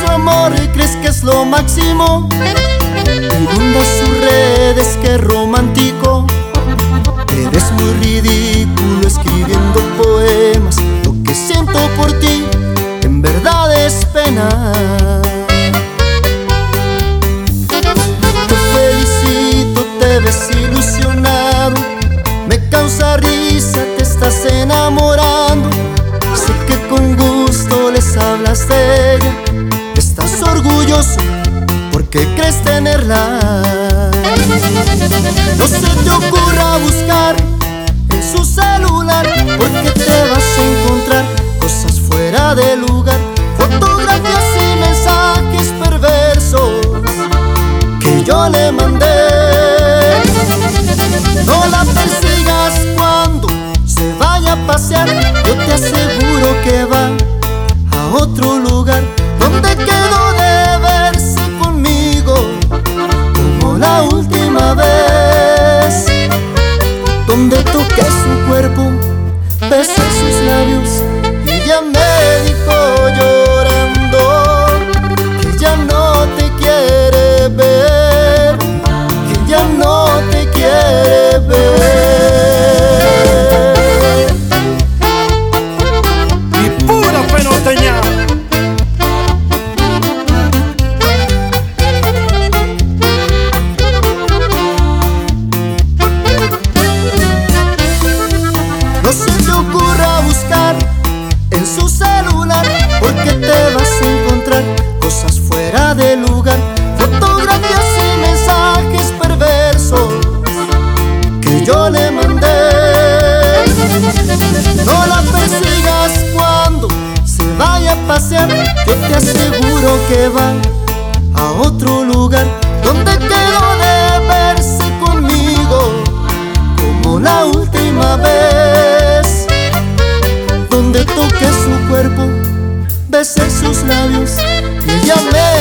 su amor y crees que es lo máximo. Mirando sus redes, que romántico. Eres muy ridículo. Porque crees tenerla. No se te ocurra buscar en su celular porque te vas a encontrar cosas fuera de lugar, fotografías y mensajes perversos que yo le mandé. No la persigas cuando se vaya a pasear, yo te aseguro que va a otro lugar donde quedó de su celular porque te vas a encontrar cosas fuera de lugar, fotografías y mensajes perversos que yo le mandé. No la persigas cuando se vaya a pasear, yo te aseguro que va a otro lugar donde quedó besé sus labios. Y ella me